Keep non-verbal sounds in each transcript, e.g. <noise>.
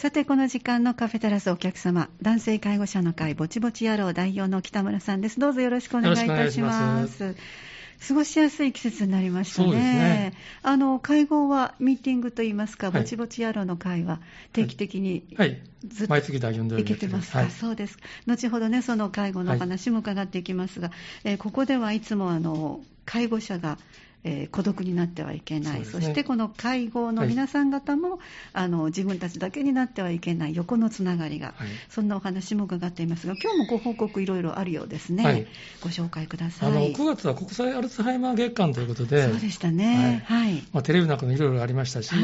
さて、この時間のカフェテラスお客様、男性介護者の会ぼちぼち野郎代表の北村さんです。どうぞよろしくお願いいたします。過ごしやすい季節になりましたね。ね。あの、会合はミーティングといいますか、はい、ぼちぼち野郎の会は定期的に、はい、ずっと、毎月第4土曜けてますか、はい、そうです。後ほどね、その介護の話も伺っていきますが、はい、えー、ここではいつもあの、介護者がえー、孤独になってはいけない、そ、ね,、してこの会合の皆さん方も、はい、あの自分たちだけになってはいけない横のつながりが、はい、そんなお話も伺っていますが、今日もご報告いろいろあるようですね、はい、ご紹介ください。あの9月は国際アルツハイマー月間ということで、そうでしたね、はい。まあ、テレビなんかもいろいろありましたし、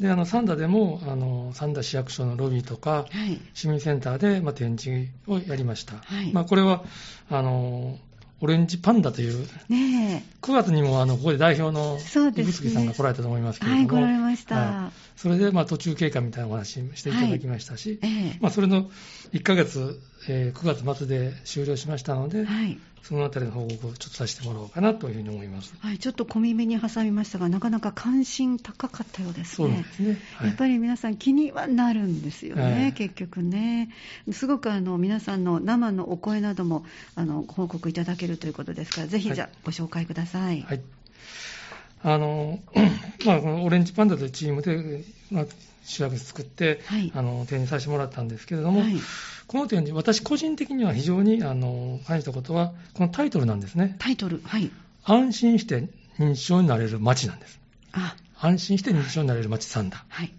であのサンダでもあのサンダ市役所のロビーとか、市民センターで、まあ、展示をやりました。まあ、これはあのオレンジパンダという、ね、9月にもあのここで代表の指宿さんが来られたと思いますけれども、はい、来られました、はい、それでまあ途中経過みたいなお話していただきましたし、はい、まあ、それの1ヶ月、えー、9月末で終了しましたので、はい、そのあたりの報告をちょっとさせてもらおうかなというふうに思います。はい、ちょっと小耳に挟みましたが、なかなか関心高かったようですね。そうですね。はい、やっぱり皆さん気にはなるんですよね、はい、結局ね。すごくあの皆さんの生のお声などもあの報告いただけるということですから、ぜひじゃあご紹介ください。はい。あの、<clears throat> まあ、このオレンジパンダというチームで、まあ、主役作って、はい、あの展示させてもらったんですけれども、はい、この展示、私個人的には非常にあの感じたことは、このタイトルなんですね。タイトル、はい。安心して認知症になれる街なんです。あ安心して認知症になれる街3だ。はい。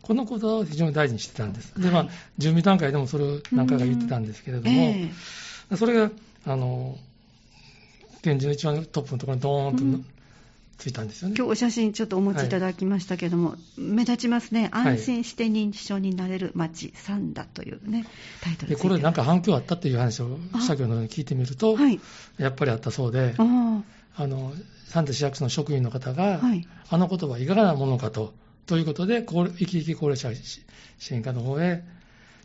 このことを非常に大事にしてたんです。で、まあ、準備段階でもそれを何回か言ってたんですけれども、えー、それが、あの、展示の一番トップのところにドーンとついたんですよね。今日お写真ちょっとお持ちいただきましたけども、はい、目立ちますね。安心して認知症になれる街、サンダというね、タイトルでこれなんか反響あったっていう話を社協のに聞いてみると、はい、やっぱりあったそうで、あの、サンダ市役所の職員の方が、はい、あの言葉いかがなものかと、ということで、生き生き高齢者支援課の方へ、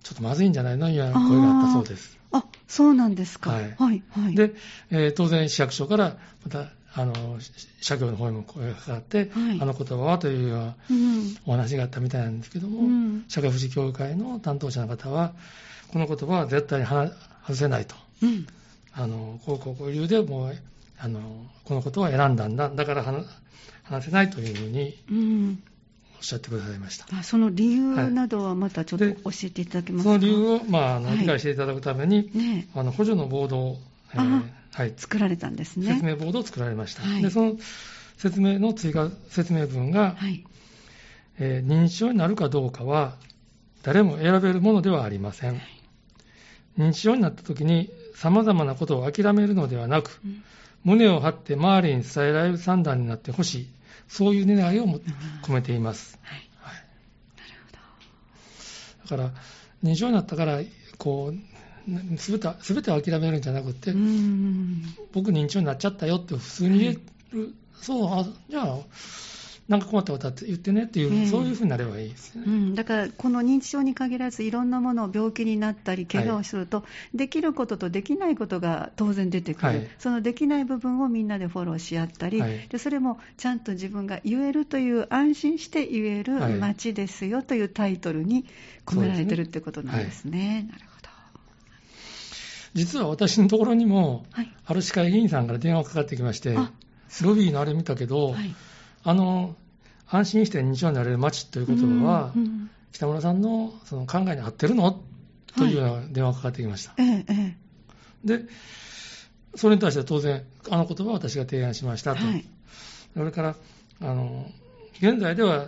ちょっとまずいんじゃないの？という声があったそうです。あ、そうなんですか。はい。はい。はい、で、えー、当然市役所からまたあの、社協の方にも声がかかって、はい、あの言葉はというようなお話があったみたいなんですけども、うん、社会福祉協議会の担当者の方は、この言葉は絶対に外せないと。うん、あの、こうこうこういう理由でもう、あの、このことは選んだんだ、だから話せないというふうに、おっしゃってくださいました。その理由などはまたちょっと教えていただけますか、その理由を、まあ、理解していただくために、ね、あの補助のボードを、えーはい、作られたんですね。説明ボードを作られました。はい、で、その説明の追加説明文が、はい、えー、認知症になるかどうかは、誰も選べるものではありません。はい、認知症になった時に、様々なことを諦めるのではなく、うん、胸を張って周りに伝えられる算段になってほしい。そういう願いを込めています。はい。はい、なるほど。だから、認知症になったから、こう、すべてすべてを諦めるんじゃなくて、僕認知症になっちゃったよって普通に言える、はい、そう、あじゃあ、なんか困ったことあって言ってねっていう、えー、そういうふうになればいいですね、うん、だから、この認知症に限らず、いろんなものを病気になったり、怪我をすると、はい、できることとできないことが当然出てくる、はい、そのできない部分をみんなでフォローし合ったり、はい、でそれもちゃんと自分が言えるという、安心して言える街ですよというタイトルに込められてるってことなんですね。なるほど実は私のところにも、はい、ある市会議員さんから電話がかかってきまして、ロビーのあれ見たけど、はい、あの、安心して日常になれる街という言葉は、うんうん、北村さんのその考えに合ってるの？というような電話がかかってきました。ええ、で、それに対して当然、あの言葉は私が提案しましたと。はい、それから、あの、現在では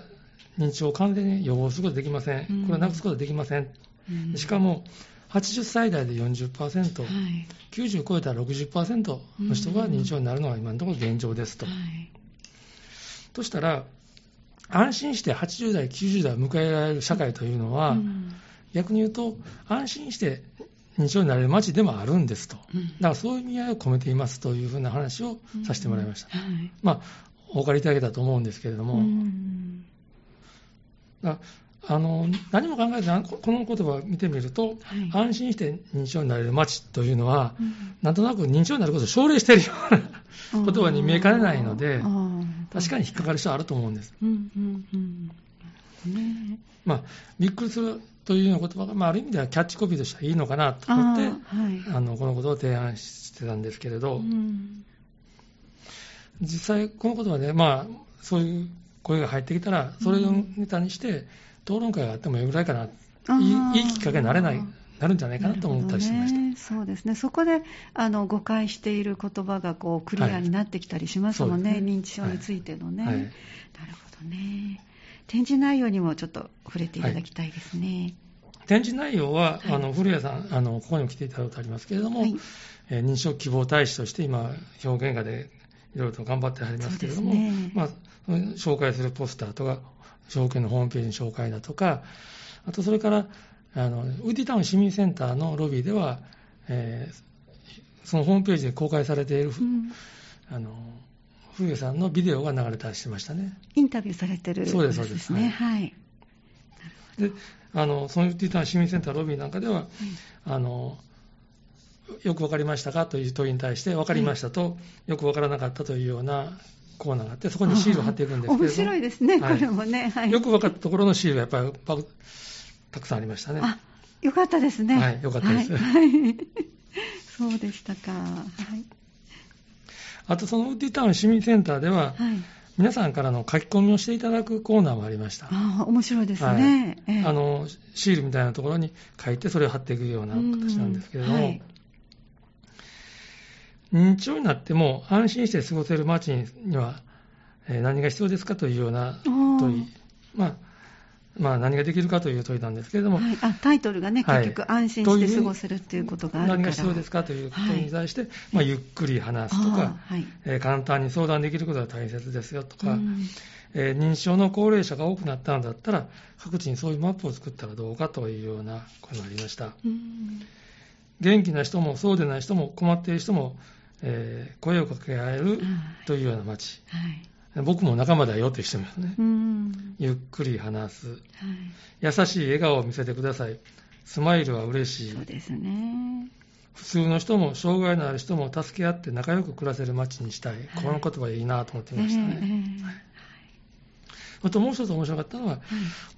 認知症を完全に予防することができません。これはなくすことができません。うん、しかも、80歳代で40%、はい、90超えたら60%の人が認知症になるのが今のところ現状ですと。はい、としたら、安心して80代、90代を迎えられる社会というのは、うん、逆に言うと、安心して認知症になれる街でもあるんですと。うん、だからそういう意味合いを込めていますというふうな話をさせてもらいました。うんはい、まあ、お分かりいただけたと思うんですけれども、あの何も考えずこの言葉を見てみると、はい、安心して認知症になれる街というのは、うん、なんとなく認知症になることを奨励しているような言葉に見えかねないので、確かに引っかかる人はあると思うんです。うんうんうん。ね。まあ、びっくりするというような言葉が、まあ、ある意味ではキャッチコピーとしてはいいのかなと思って、あ、はい、のこのことを提案してたんですけれど、うん、実際、このことはね、まあ、そういう声が入ってきたら、それをネタにして、討論会があってもいいぐらいかな、いいいいきっかけになれない。なるんじゃないかなと思ったりしました、ね、そうですね、そこであの誤解している言葉がこうクリアになってきたりしますもんね、はい、認知症についてのね、はい。なるほどね。展示内容にもちょっと触れていただきたいですね。展示内容は、あの古谷さんあの、ここにも来ていただいたことありますけれども、えー、認知症希望大使として今、表現画でいろいろと頑張ってはりますけれども、ね、まあ、紹介するポスターとか、証券のホームページの紹介だとか、あとそれから、あのウーディタウン市民センターのロビーでは、えー、そのホームページで公開されている、うん、あの冬さんのビデオが流れたりしましたね。インタビューされてる、そうです、そうです。ね、はい。で、あの、そのウーディタウン市民センターロビーなんかでは、あの、よくわかりましたかという問いに対して、わかりましたと、よくわからなかったというようなコーナーがあって、そこにシールを貼っていくんですけど面白いですね、これもね。はい、よく分かったところのシールがやっぱりたくさんありましたね。あ、よかったですね。はい、よかったです。はい、<laughs> そうでしたか。はい。あと、そのウッディタウン市民センターでは、はい、皆さんからの書き込みをしていただくコーナーもありました。あ面白いですね、はいえー、あの。シールみたいなところに書いて、それを貼っていくような形なんですけれども、はい、認知症になっても安心して過ごせる街には、えー、何が必要ですかというような問い。まあまあ、何ができるかという問いなんですけれども、はい、あタイトルがね、結局、安心して過ごせるっていうことがあるから。何が必要ですかということに対して、はい、まあ、ゆっくり話すとか、はい。えー、簡単に相談できることが大切ですよとか、えー、認知症の高齢者が多くなったんだったら、各地にそういうマップを作ったらどうかというようなことがありました。元気な人もそうでない人も困っている人も、えー、声をかけ合えるというような街。はい僕も仲間だよという人もいますね。ゆっくり話す、はい、優しい笑顔を見せてください。スマイルは嬉しい。そうですね。普通の人も障害のある人も助け合って仲良く暮らせる街にしたい。はい、この言葉いいなと思ってましたね。えーはいあともう一つ面白かったのは、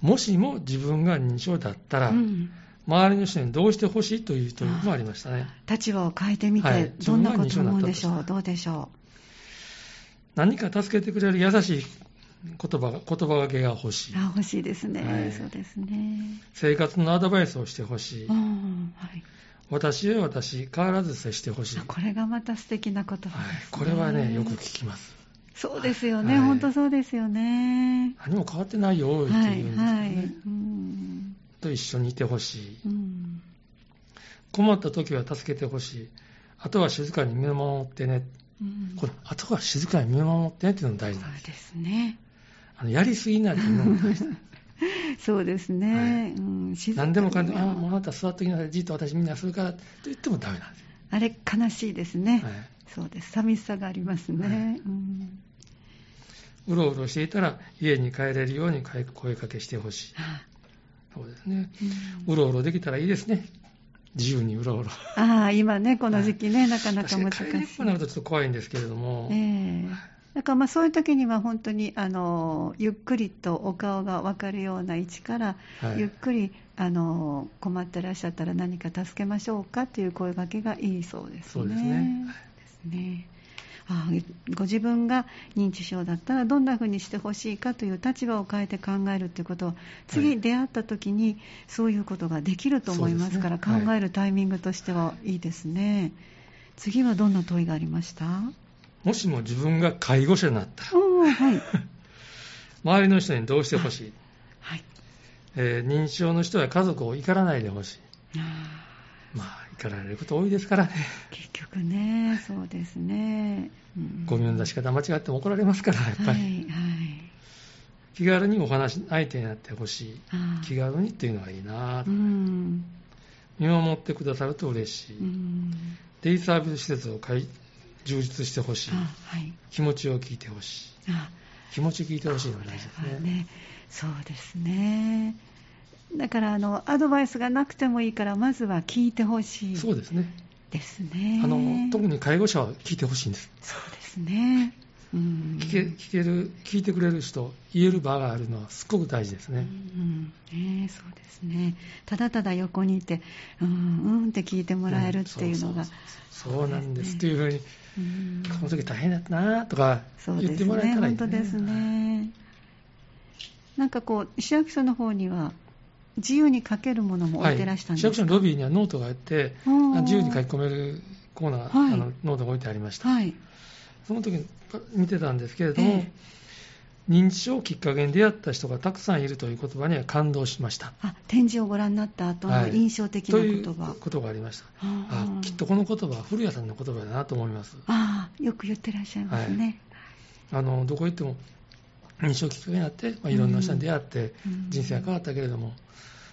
もしも自分が認知症だったら、うん、周りの人にどうしてほしいという問いもありましたね。立場を変えてみて、はい、どんなこと思うでしょう、どうでしょう？何か助けてくれる優しい言葉が、言葉がけが欲しい。あ、欲しいですね。はい、そうですね。生活のアドバイスをしてほしい。はい、私へ私、変わらず接してほしい。これがまた素敵な言葉です、ね、はい。これはね、よく聞きます。そうですよね、はい、本当そうですよね。何も変わってないよって言うんですよね。はいはいうん、と一緒にいてほしい、うん。困った時は助けてほしい。あとは静かに見守ってね。うん、この後は静かに見守ってっていうのも大事なんです。そうですね。あのやりすぎないというのも大事 <laughs> そうですね。はいうん、何でもかんでも、あもうあなた座ってきなさい、じっと私みんなするからと言ってもダメなんです。あれ、悲しいですね。はい、そうです。寂しさがありますね。はいうんうろうろしていたら家に帰れるように声かけしてほしい。そうですね、うん。うろうろできたらいいですね。自由にうろうろ。ああ、今ね、<laughs> この時期ね、はい、なかなか難しい。なるとちょっと怖いんですけれども。ええー、だからまあそういう時には本当にあのゆっくりとお顔が分かるような位置から、はい、ゆっくりあの困ってらっしゃったら何か助けましょうかという声掛けがいいそうですね。そうですね。ですね。あご自分が認知症だったらどんなふうにしてほしいかという立場を変えて考えるということは次出会った時にそういうことができると思いますから、ね、考えるタイミングとしてはいいですね、はい、次はどんな問いがありました？もしも自分が介護者になったら、はい、<laughs> 周りの人にどうしてほしい、はい。えー、認知症の人は家族を怒らないでほしい。まあ怒られること多いですからね。結局ね、そうですね。うん、ゴミの出し方間違っても怒られますから、やっぱり。はい、はい、気軽にお話相手になってほしい。気軽にっていうのがいいな、うん、見守ってくださると嬉しい。うん、デイサービス施設を充実してほしい、はい、気持ちを聞いてほしい。気持ち聞いてほしいのが大事ですね。ねそうですね。だからあのアドバイスがなくてもいいからまずは聞いてほしい。そうですね。ですね。あの特に介護者は聞いてほしいんです。そうですね、聞け聞ける聞いてくれる人言える場があるのはすごく大事ですね、うん。えー、そうですね。ただただ横にいてうんうんって聞いてもらえるっていうのが、そうなんです、というふうに、ん、この時大変だったなとか言ってもらえたらいい、ね、本当ですね。なんかこう市役所の方には自由に書けるものも置いてらしたんですか、はい、市役所のロビーにはノートがあって自由に書き込めるコーナー、はい、あのノートが置いてありました、はい、その時に見てたんですけれども、えー、認知症をきっかけに出会った人がたくさんいるという言葉には感動しました。あ展示をご覧になった後の印象的な言葉、はい、ということがありました。あきっとこの言葉は古谷さんの言葉だなと思います。あよく言ってらっしゃいますね、はい、あのどこ行っても認知症きっかけになって、まあ、いろんな人に出会って、人生が変わったけれども、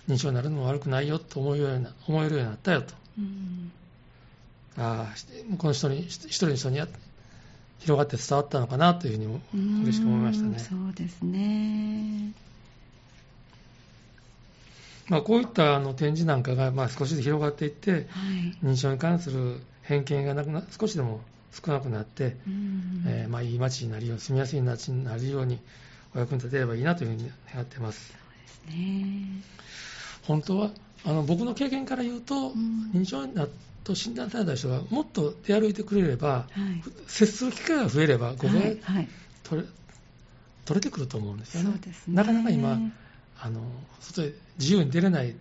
認知症になるのも悪くないよと思うような思えるようになったよと、ああこの人に一人の人に広がって伝わったのかなというふうに嬉しく思いましたね。そうですね。まあ、こういったあの展示なんかがまあ少しずつ広がっていって、はい、認知症に関する偏見がなくな少しでも少なくなって、えー、まあ、いい街になるよう住みやすい街になるようにお役に立てればいいなというふうに願っています。そうですね。本当はあの僕の経験から言うと、認知症になと診断された人がもっと出歩いてくれれば、はい、接する機会が増えれば、ここが取れはい、取れてくると思うんですよね。ね。なかなか今あの、外で自由に出れない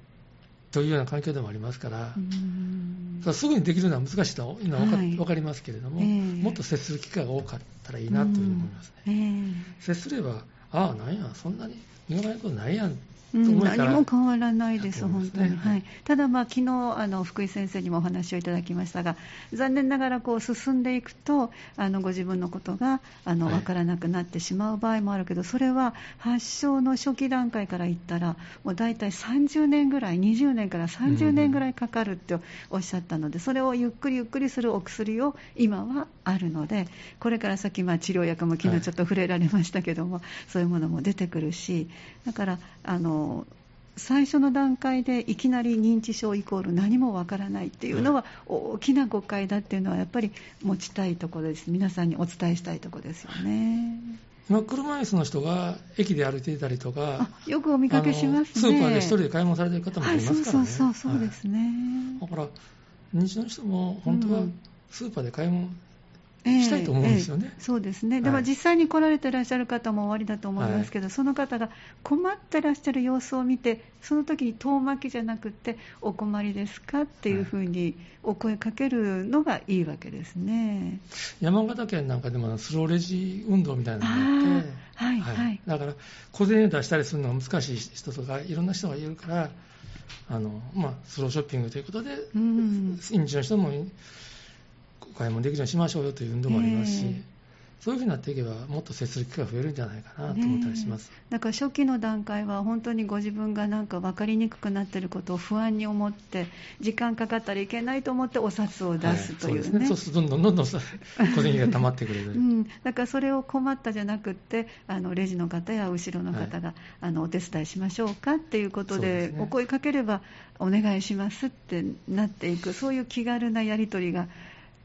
というような環境でもありますから、すぐにできるのは難しいというのは分か,、分かりますけれども、えー、もっと接する機会が多かったらいいなというふうに思いますね。えー、接すれば、ああ、なんや、そんなに身構えることないやんうん、何も変わらないです、本当に。はい、ただ、まあ、昨日あの福井先生にもお話をいただきましたが、残念ながらこう進んでいくと、あのご自分のことがあの、分からなくなってしまう場合もあるけど、それは発症の初期段階から言ったら、もう大体30年ぐらい、20年から30年ぐらいかかるっておっしゃったので、それをゆっくりゆっくりするお薬を今はあるので、これから先、まあ、治療薬も昨日ちょっと触れられましたけども、はい、そういうものも出てくるし、だから、あの最初の段階でいきなり認知症イコール何もわからないっていうのは大きな誤解だっていうのはやっぱり持ちたいところです。皆さんにお伝えしたいところですよね。今、車椅子の人が駅で歩いていたりとか、よくお見かけしますね。スーパーで一人で買い物されてる方もいますからね。はい、そうそうそう、そうですね。はい、だから、認知症の人も本当はスーパーで買い物したいと思うんですよね、えーえー、そうですね、でも実際に来られてらっしゃる方もおありだと思いますけど、はい、その方が困ってらっしゃる様子を見て、その時に遠巻きじゃなくて、お困りですかっていうふうにお声かけるのがいいわけですね、山形県なんかでもスローレジ運動みたいなのがあって、はいはい、はい、だから小銭を出したりするのが難しい人とか、いろんな人がいるから、あのまあ、スローショッピングということで、うん、認知の人もお買い物できるようにしましょうよという運動もありますし、え。ー、そういうふうになっていけば、もっと接する機会が増えるんじゃないかなと思ったりします、ね、だから初期の段階は、本当にご自分がなんか分かりにくくなっていることを不安に思って、時間かかったらいけないと思って、お札を出すというね、はい、そうですねそうすると、どんどんどんどん小銭が溜まってくる、うん、だからそれを困ったじゃなくって、あのレジの方や後ろの方が、はい、あのお手伝いしましょうかっていうことで、でね、お声かければ、お願いしますってなっていく、そういう気軽なやり取りが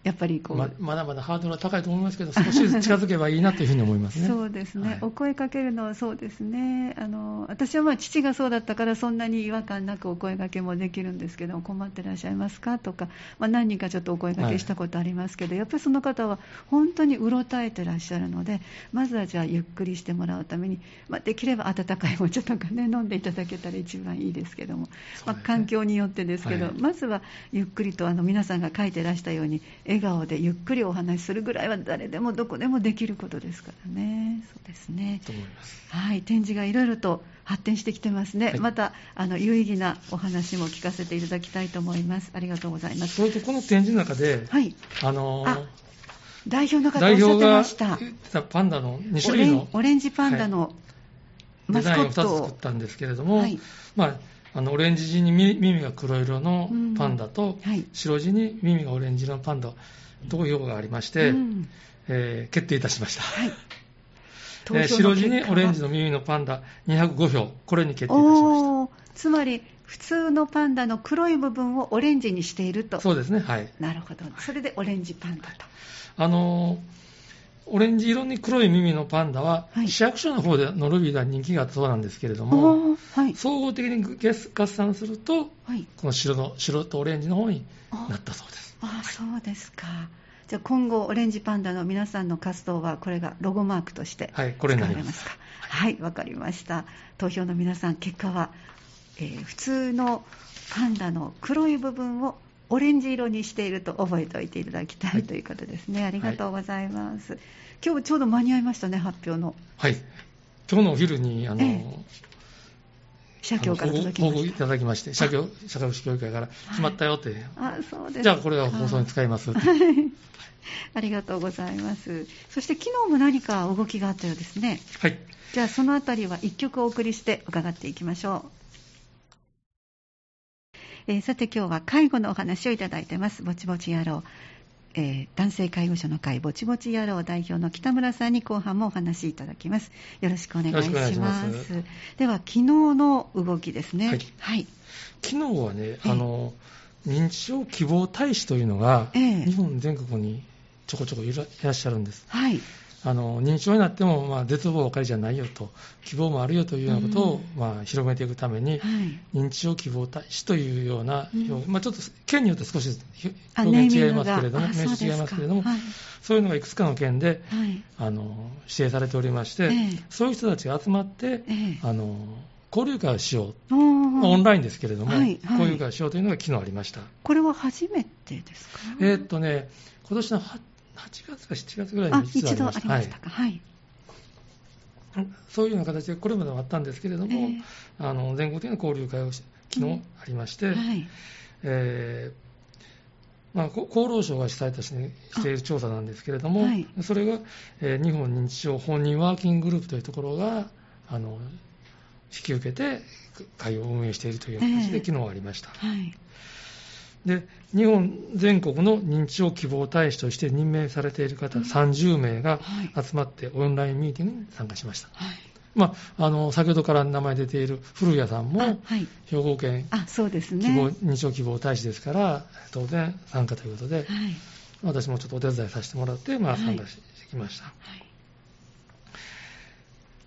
やっぱりこう。ままだまだハードルは高いと思いますけど、少しずつ近づけばいいなというふうに思いますね。そうですね、はい、お声かけるのはそうですね、あの私はまあ父がそうだったから、そんなに違和感なくお声かけもできるんですけど、困ってらっしゃいますか？とか、まあ、何人かちょっとお声かけしたことありますけど、はい、やっぱりその方は本当にうろたえてらっしゃるので、まずはじゃあ、ゆっくりしてもらうために、まあ、できれば温かいお茶とかね、飲んでいただけたら一番いいですけども、ね、まあ、環境によってですけど、はい、まずはゆっくりとあの皆さんが書いてらしたように、笑顔でゆっくりりお話しするぐらいは誰でもどこでもできることですからね。そうですね。はい、展示がいろいろと発展してきてますね。はい、またあの有意義なお話も聞かせていただきたいと思います。ありがとうございます。それとこの展示の中で、はい、あのー、代表の方おっしゃってました。言ってたパンダの2種類のオレンジパンダのマスコット、デザインを2つ作ったんですけれども、はい、まああのオレンジ地に耳が黒色のパンダと、うんはい、白地に耳がオレンジのパンダ投票がありまして、うん、えー、決定いたしました。はい <laughs> えー、白地にオレンジの耳のパンダ205票、これに決定いたしました。つまり、普通のパンダの黒い部分をオレンジにしていると。そうですね、はい。なるほど。それでオレンジパンダと。あのオレンジ色に黒い耳のパンダは、はい、市役所の方でのロビーでは人気があったそうなんですけれども、はい、総合的に合算すると、はい、この白の白とオレンジの方になったそうです。あそうですか。じゃあ今後、オレンジパンダの皆さんの活動は、これがロゴマークとして使われますか？はい、わ、かりました。投票の皆さん、結果は、えー、普通のパンダの黒い部分をオレンジ色にしていると覚えておいていただきたい、はい、ということですね。ありがとうございます。はい、今日ちょうど間に合いましたね、発表の。はい。今日のお昼に、あの、ええ、社協から届きました。報告いただきまして、社協、社会福祉協議会から決まったよって。あ、そうです。じゃあこれは放送に使います。はい。ありがとうございます。そして昨日も何か動きがあったようですね。はい。じゃあそのあたりは一曲お送りして伺っていきましょう。えー、さて今日は介護のお話をいただいてます。ぼちぼち野郎。えー、男性介護所の会ぼちぼち野郎代表の北村さんに後半もお話しいただきます。よろしくお願いしますでは昨日の動きですね。はい。はい、昨日はね、あの認知症希望大使というのが、日本全国にちょこちょこいらっしゃるんです。はい。あの認知症になっても、まあ、絶望ばかりじゃないよと、希望もあるよというようなことを、うん、まあ、広めていくために、はい、認知症希望大使というような、うん、まあ、ちょっと県によって少し表現違いますけれども、名詞違いますけれども、はい、そういうのがいくつかの県で、はい、あの指定されておりまして、えー、そういう人たちが集まって、えー、あの交流会をしよう、まあ、オンラインですけれども、交流会をしようというのが昨日ありました。これは初めてですか、えー、っとね、今年の8月か7月ぐらいに一度ありましたか、はい、はい、そういうような形でこれまでもあったんですけれども、えー、あの全国的な交流会を昨日ありまして、うんはい、えーまあ、厚労省が主催としている調査なんですけれども、はい、それが、えー、日本認知症本人ワーキンググループというところがあの引き受けて会を運営しているという形で、昨日ありました。はいで日本全国の認知症希望大使として任命されている方30名が集まってオンラインミーティングに参加しました。はい。まあ、あの先ほどから名前出ている古谷さんも、兵庫県希望認知症希望大使ですから当然参加ということで、はい、私もちょっとお手伝いさせてもらって、まあ、参加してきました。は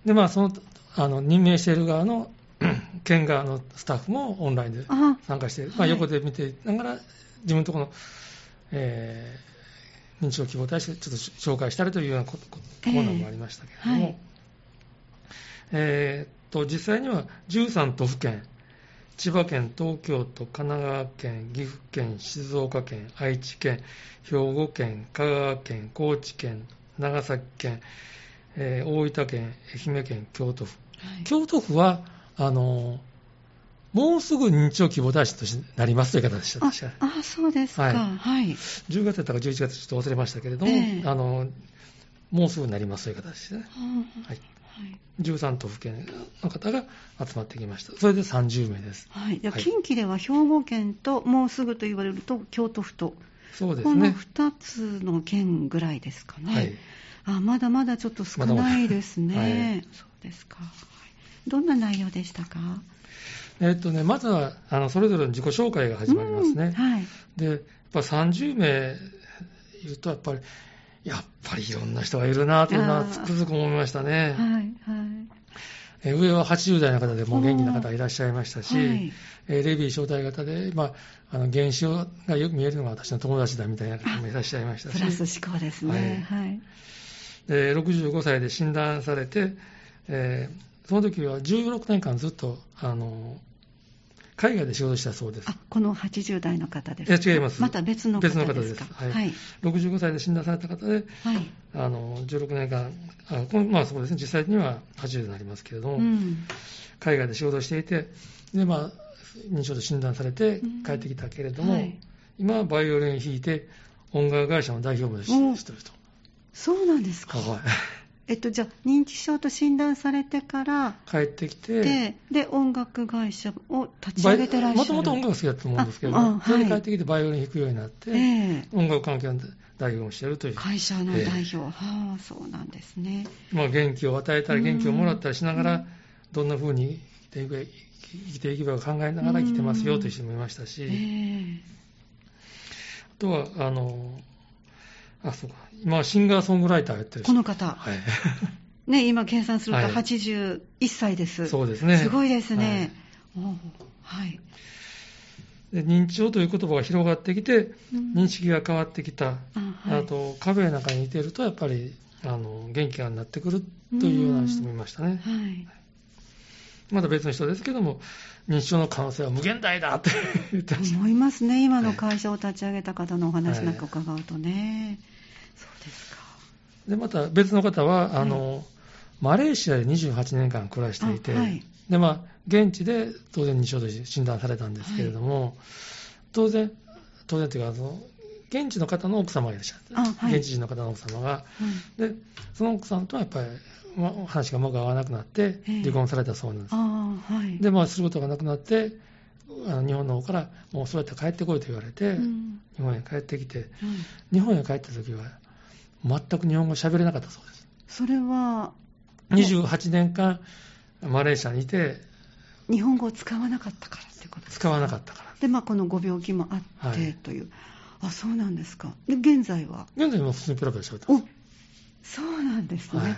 い、でまあそのあの任命している側の県側のスタッフもオンラインで参加して、まあ、横で見てながら、自分のところの、えー、認知症希望対してちょっと紹介したりというようなコーナーもありましたけれども、えー。はい。えー、と実際には13都府県、千葉県、東京都、神奈川県、岐阜県、静岡県、愛知県、兵庫県、香川県、高知県、長崎県、えー、大分県、愛媛県、京都府、はい、京都府はあの、もうすぐ認知症希望大使となりますという方でした、確かああ、そうですか。はい。はい、10月だったか11月ちょっと忘れましたけれども、えー、あの、もうすぐなりますという形でね。はい。はい、13都府県の方が集まってきました。それで30名です。はい。近畿では兵庫県ともうすぐと言われると京都府と、そうですね。この2つの県ぐらいですかね。はい。あ、まだまだちょっと少ないですね。まだまだはい、そうですか。どんな内容でしたか？えっとね、まずはあのそれぞれの自己紹介が始まりますね。はい、でやっぱ30名いると、やっぱり、やっぱりいろんな人がいるなというのはつくづく思いましたね。はいはいえ上は80代の方でも元気な方いらっしゃいましたし、はい、えレビー招待型で、まあ、あの原子がよく見えるのが私の友達だみたいな方もいらっしゃいましたし。プラス思考ですね。はい、はい、で65歳で診断されて、えーその時は16年間ずっと、あの、海外で仕事したそうです。あ、この80代の方ですか？違います。また別の方ですか？別の方です。はい。はい、65歳で診断された方で、はい、あの、16年間、あこのまあそうですね、実際には80になりますけれども、うん、海外で仕事をしていて、で、まあ、認知症と診断されて帰ってきたけれども、うんはい、今はバイオリンを弾いて、音楽会社の代表もしてると。そうなんですか？はい。えっと、じゃあ、認知症と診断されてから、帰ってきて、で、で音楽会社を立ち上げてらっしゃる。もともと音楽好きだったと思うんですけど、それで帰ってきてバイオリン弾くようになって、えー、音楽関係の代表をしているという。会社の代表、えー、はあ、そうなんですね。まあ、元気を与えたり、元気をもらったりしながら、どんな風に生きていく生きていけば考えながら生きてますよという人もいましたし、えー、あとは、あの、あ、そうか。今、シンガーソングライターやってるこの方。はい。<laughs> ね、今計算するとはい81歳です。そうですね。すごいですね。はい。で認知症という言葉が広がってきて、うん認識が変わってきた。あはいあと、壁の中にいてると、やっぱり、あの、元気がなってくるというような人もいましたね。はい。まだ別の人ですけども、認知症の可能性は無限大だって。思いますね、今の会社を立ち上げた方のお話なんか伺うとね。そうですか。で、また別の方は、あの、マレーシアで28年間暮らしていて、あはい。で、まあ、現地で当然認知症と診断されたんですけれども、当然、当然というか、その、現地の方の奥様がいらっしゃって、あはい。現地人の方の奥様が、はい。で、その奥さんとはやっぱり、まあ話がうまく合わなくなって、ええ。離婚されたそうなんです。ああ、はい。で、まあ、することがなくなって、あの日本の方から、もうそうやって帰ってこいと言われて、うん。日本へ帰ってきて、はい。日本へ帰った時は、全く日本語喋れなかったそうです。それは、28年間、マレーシアにいて、日本語を使わなかったからってことですか？使わなかったから。で、まあ、このご病気もあってはいという。あ、そうなんですか。で、現在は？現在も普通にペラペラ喋ってまおそうなんですす。ね。はい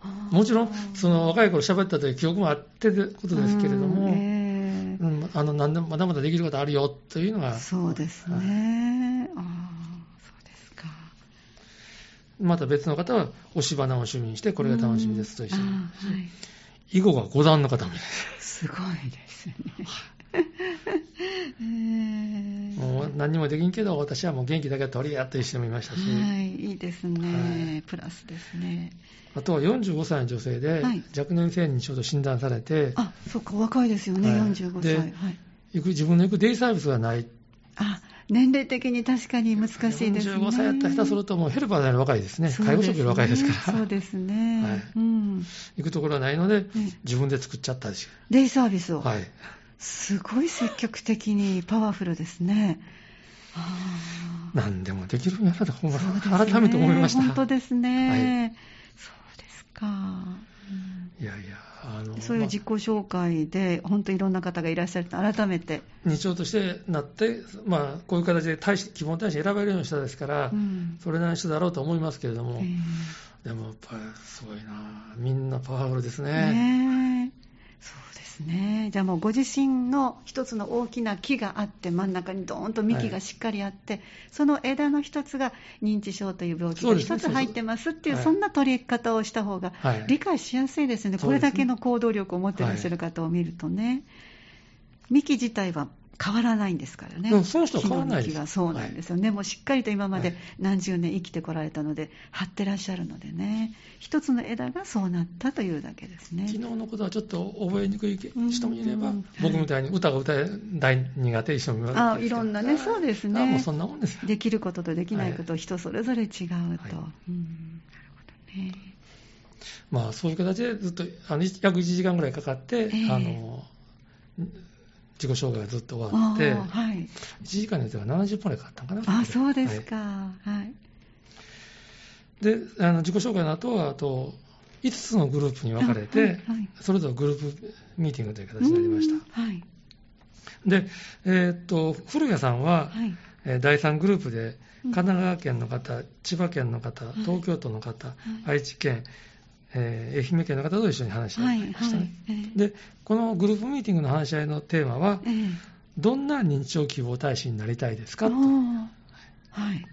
あーもちろん、その若い頃喋ったという記憶もあってということですけれども、うんええうんあの何でもまだまだできることあるよというのが、そうですはいね。あ。また別の方は、押し花を趣味にして、これが楽しみですと一緒に。はい。囲碁が五段の方もいます。すごいですね。え <laughs> ーもう何にもできんけど、私はもう元気だけは取りやという人もいましたし、はい、いいですね、はいプラスですね。あとは45歳の女性ではい、若年性認知症と診断されて、あ、そっか、お若いですよね、はい45歳。ではい。自分の行くデイサービスがない。あ、年齢的に確かに難しいですね。45歳やったら下手するともうヘルパーである若いですね。介護職より若いですから。そうですね。はいうん。行くところはないので、うん自分で作っちゃったんですよ。デイサービスを。はい。すごい積極的にパワフルですね。何でもできるんやなと、ね改めて思いました。本当ですね。はいそうですか。うんいやいや、あの、そういう自己紹介で、本当いろんな方がいらっしゃると改めて。まあ認知症としてなって、まあ、こういう形で大使希望大使選べるような人ですから、うん。それなりの人だろうと思いますけれども、えーでもやっぱりすごいな。みんなパワフルですね。ねえ。そうですね。じゃあもうご自身の一つの大きな木があって、真ん中にドーンと幹がしっかりあって、その枝の一つが認知症という病気が一つ入ってますっていう、はいそんな取り方をした方がはい理解しやすいですね。そうですねこれだけの行動力を持っていらっしゃる方を見るとね。幹自体は変わらないんですからね。でもその人は変わらないですそうなんですよね。もうしっかりと今まで何十年生きてこられたので、張ってらっしゃるのでね。一つの枝がそうなったというだけですね。昨日のことはちょっと覚えにくい人もいれば、うん僕みたいに歌が歌え大苦手な人もいますけどあいろんなね、そうですね。あもうそんなもんですよ。できることとできないこと、人それぞれ違うと。はいうんなるほどね。まあ、そういう形でずっと、あの約1時間ぐらいかかって、ええあの、自己紹介がずっと終わって、はい。1時間のやつが70分くらいかかったのかな。あ、そうですはいか。はい。で、あの自己紹介の後は、あと、5つのグループに分かれて、あはいはいそれぞれグループミーティングという形になりました。うんはい。で、えーっと、古谷さんは、はい。えー第3グループで、うん神奈川県の方、千葉県の方、東京都の方、愛知県、えー愛媛県の方と一緒に話し合はいい。ましたね。はい。ええで、このグループミーティングの話し合いのテーマは、ええどんな認知症希望大使になりたいですか？と。はい。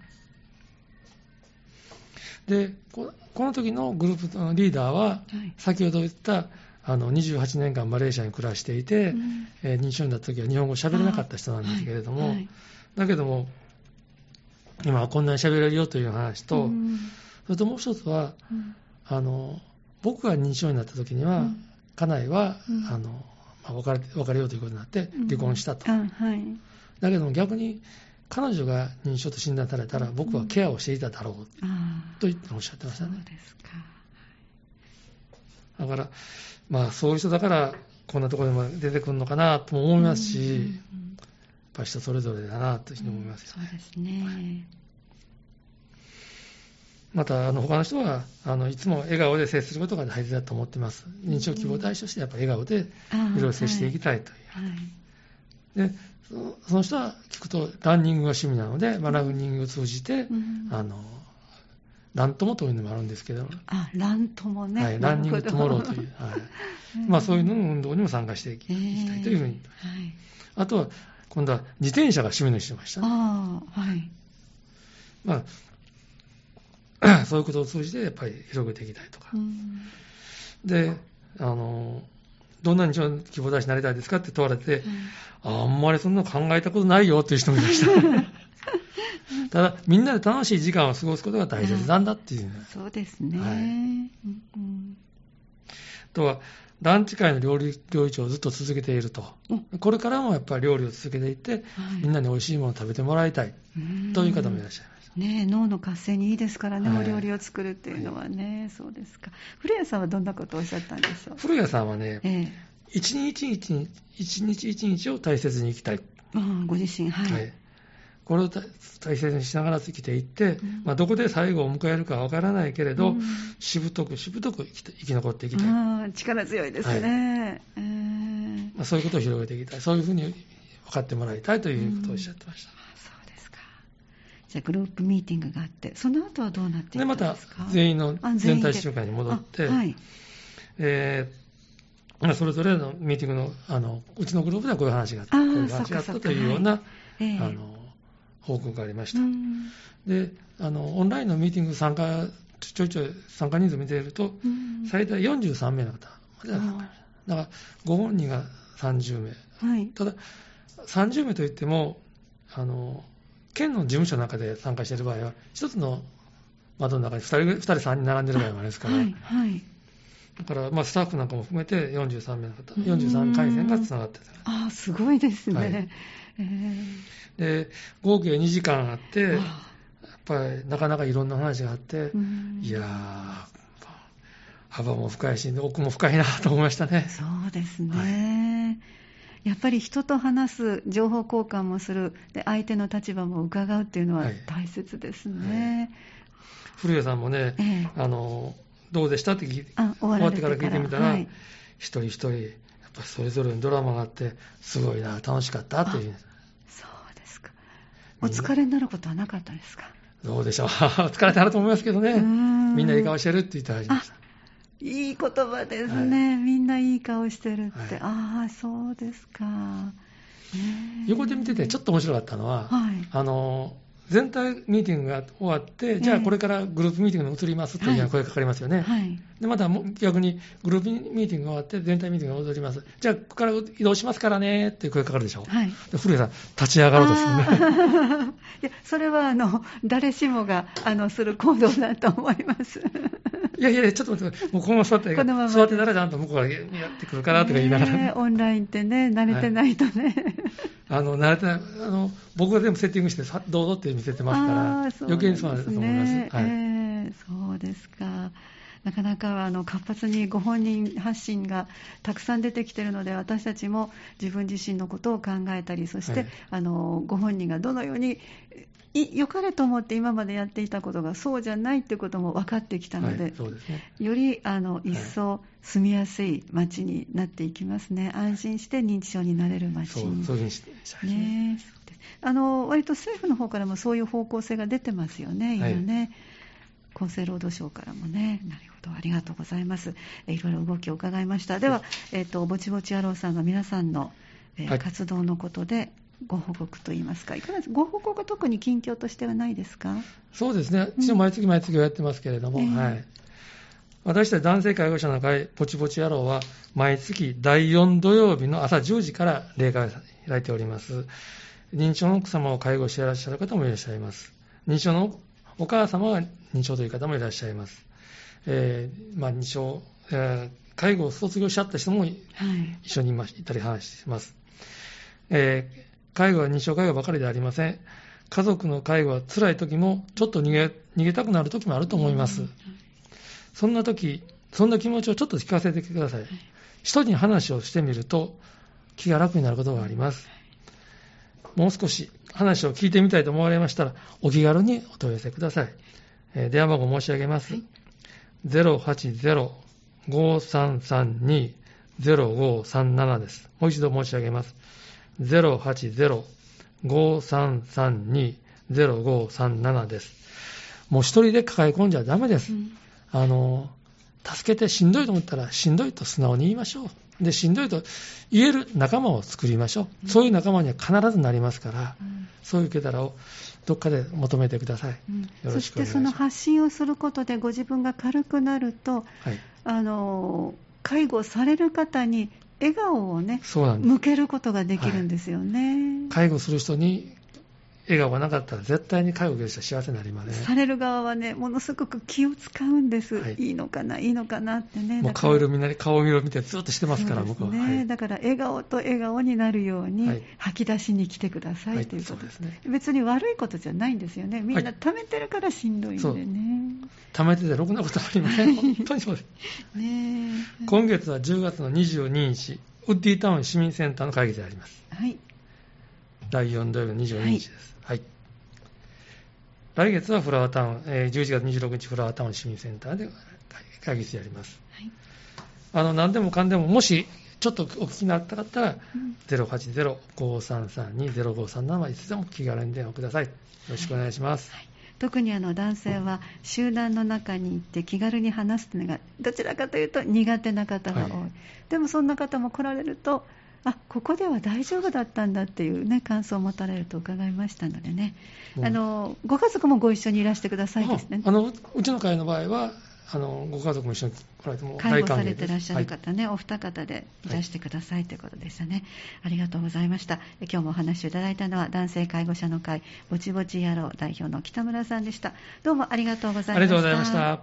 で、ここの時のグループのリーダーは、はい。先ほど言った、あの、28年間マレーシアに暮らしていて、うんえー認知症になった時は日本語喋れなかった人なんですけれども、はいはいだけども、今はこんなに喋れるよという話と、うんそれともう一つは、うんあの、僕が認知症になった時には、うん家内は、うんあの、まあ、別れ別れようということになって離婚したと。あはい。だけども逆に、彼女が認知症と診断されたら、僕はケアをしていただろうあと言っておっしゃってましそうたね。ですか。だから、まあ、そういう人だから、こんなところにも出てくるのかなとも思いますし、うんうんうんやっぱり人それぞれだなというふうに思いますよね。そうですね。また、あの他の人はあのいつも笑顔で接することが大事だと思ってます。認知症希望大使としてやっぱり笑顔でいろいろ接していきたいという。はい。でそその人は聞くとランニングが趣味なので、まあ、ランニングを通じて、うん。あのラントモというのもあるんですけど、あラントモね、はい、ランニングトモローという、はい。まあ、そういうのの運動にも参加していきたいというふうに、えー、はい、あとは今度は自転車が趣味にしてました、ね、あはい。まあ、<clears throat> そういうことを通じてやっぱり広げていきたいとか、であのどんな日本希望大使になりたいですかって問われて、うん、あんまりそんな考えたことないよっていう人もいました。<laughs> ただ、みんなで楽しい時間を過ごすことが大切なんだっていう、そうですね。はい。うんうん、とは、ランチ会の料理料理長をずっと続けていると、これからもやっぱり料理を続けていって、はい、みんなに美味しいものを食べてもらいたい。という方もいらっしゃいます。ね、脳の活性にいいですからね、はい、お料理を作るっていうのはね、はい、そうですか。古谷さんはどんなことをおっしゃったんでしょう古谷さんはね、ええ、一日一日一日一日を大切に生きたい。あご自身、はい、はい。これを大切にしながら生きていって、うん、まあ、どこで最後を迎えるかわからないけれど、うん、しぶとくしぶとく生き残っていきたい。力強いですね、まあ、そういうことを広げていきたい。そういうふうに分かってもらいたいということをおっしゃってました。じゃあグループミーティングがあって、その後はどうなっていくんですか？でまた全員の全体集会に戻って、はい。えー、それぞれのミーティングのあのうちのグループではこういう話があった、こういう話があったというような、はいえー、あの報告がありました。であのオンラインのミーティング参加ちょいちょい参加人数見ていると、最大43名の方だからご本人が30名、はい、ただ30名といってもあの県の事務所の中で参加している場合は一つの窓の中に2人 ,2 人3人並んでる場合もありますから、はいはい、だから、まあ、スタッフなんかも含めて43名の方43回線がつながってた。あすごいですね、はい。で合計2時間あって、やっぱりなかなかいろんな話があって、いやー、幅も深いし、奥も深いなと思いましたね。そうですね。はいやっぱり人と話す、情報交換もする、で相手の立場も伺うっていうのは大切ですね。はいはい、古谷さんもね、ええ、あのどうでしたって終わってから聞いてみたら、はい、一人一人、やっぱそれぞれのドラマがあって、すごいな、楽しかったっていう。お疲れになることはなかったですか？どうでしょう。<laughs> 疲れてあると思いますけどね。みんないい顔してるって言って始めました。いい言葉ですね、はい、みんないい顔してるって。はい、ああ、そうですか。横で見ててちょっと面白かったのは、はい、あの、全体ミーティングが終わって、じゃあこれからグループミーティングに移りますというような声がかかりますよね。はい、でまた逆にグループミーティングが終わって、全体ミーティングが移ります。じゃあここから移動しますからねっていう声がかかるでしょ。はい、で古谷さん、立ち上がろうとするね。<laughs> いやそれはあの誰しもがあのする行動だと思います。<laughs> いやいや、ちょっと待って、もうこのまま座って、このまま座ってたらちゃんと向こうからやってくるからとか言いながら、ね、オンラインってね、慣れてないとね。はい、あの慣れてないあの、僕が全部セッティングして、どうぞって見せてますから、余計にそうなんだと思います。はい、えー、そうですか。なかなかあの活発にご本人発信がたくさん出てきているので、私たちも自分自身のことを考えたり、そして、はい、あのご本人がどのように良かれと思って今までやっていたことがそうじゃないということも分かってきたので、はいでね、よりあの一層住みやすい街になっていきますね、はい、安心して認知症になれる街に。そうそうしてね。あの割と政府の方からもそういう方向性が出てますよね、今ね。はい厚生労働省からもね、なるほど、ありがとうございます。えいろいろ動きを伺いました。では、えっ、ー、と、ぼちぼち野郎さんが皆さんの、えーはい、活動のことでご報告といいますか、いかがですご報告は特に近況としてはないですか？そうですね、一応毎月毎月をやってますけれども、うん、はい、私たち男性介護者の会、ぼちぼち野郎は、毎月第4土曜日の朝10時から例会を開いております。認知症の奥様を介護していらっしゃる方もいらっしゃいます。認知症のお母様は認知症という方もいらっしゃいます。えー、まあ、認知症、えー、介護を卒業しちゃった人も、はい、一緒にいたり話します。えー介護は認証介護ばかりではありません。家族の介護は辛い時も、ちょっと逃げ逃げたくなる時もあると思います。そんな時、そんな気持ちをちょっと聞かせてください。人に話をしてみると、気が楽になることがあります。もう少し話を聞いてみたいと思われましたら、お気軽にお問い合わせください。えー、電話番号申し上げます。はい、080-5332-0537です。もう一度申し上げます。080-5332-0537です。もう一人で抱え込んじゃダメです。うん、あの、助けてしんどいと思ったら、しんどいと素直に言いましょう。で、しんどいと言える仲間を作りましょう。うん、そういう仲間には必ずなりますから、うん、そういう受け皿をどっかで求めてください。そしてその発信をすることでご自分が軽くなると、はい、あの介護される方に笑顔をね、向けることができるんですよね。はい、介護する人に笑顔がなかったら絶対に介護業者幸せになりません、される側はねものすごく気を使うんです、はい、いいのかないいのかなってね。もう顔色見なり顔色見てずっとしてますから、僕は、ね。は。い、だから笑顔と笑顔になるように吐き出しに来てくださいということ。ですね、別に悪いことじゃないんですよね。みんな貯めてるからしんどいんでね、貯めててろくなことありません。<laughs> 本当にそうです。ね今月は10月の22日ウッディタウン市民センターの会議であります。はい。第4土曜日の22日です、来月はフラワータウン、えー、11月26日フラワータウン市民センターで会議室やります。はい、あの何でもかんでも、もしちょっとお聞きになった方は、うん、080-5332-0537いつでも気軽に電話ください。よろしくお願いします。はいはい特にあの男性は集団の中に行って気軽に話すというのがどちらかというと苦手な方が多い、はい、でもそんな方も来られるとあここでは大丈夫だったんだっていう、ね、感想を持たれると伺いましたのでね、うん、あのご家族もご一緒にいらしてくださいですね。あのうちの会の場合はあのご家族も一緒に来られても介護されてらっしゃる方ね、はい、お二方でいらしてください、ということでしたね。ありがとうございました。今日もお話をいただいたのは男性介護者の会ぼちぼち野郎代表の北村さんでした。どうもありがとうございました。ありがとうございました。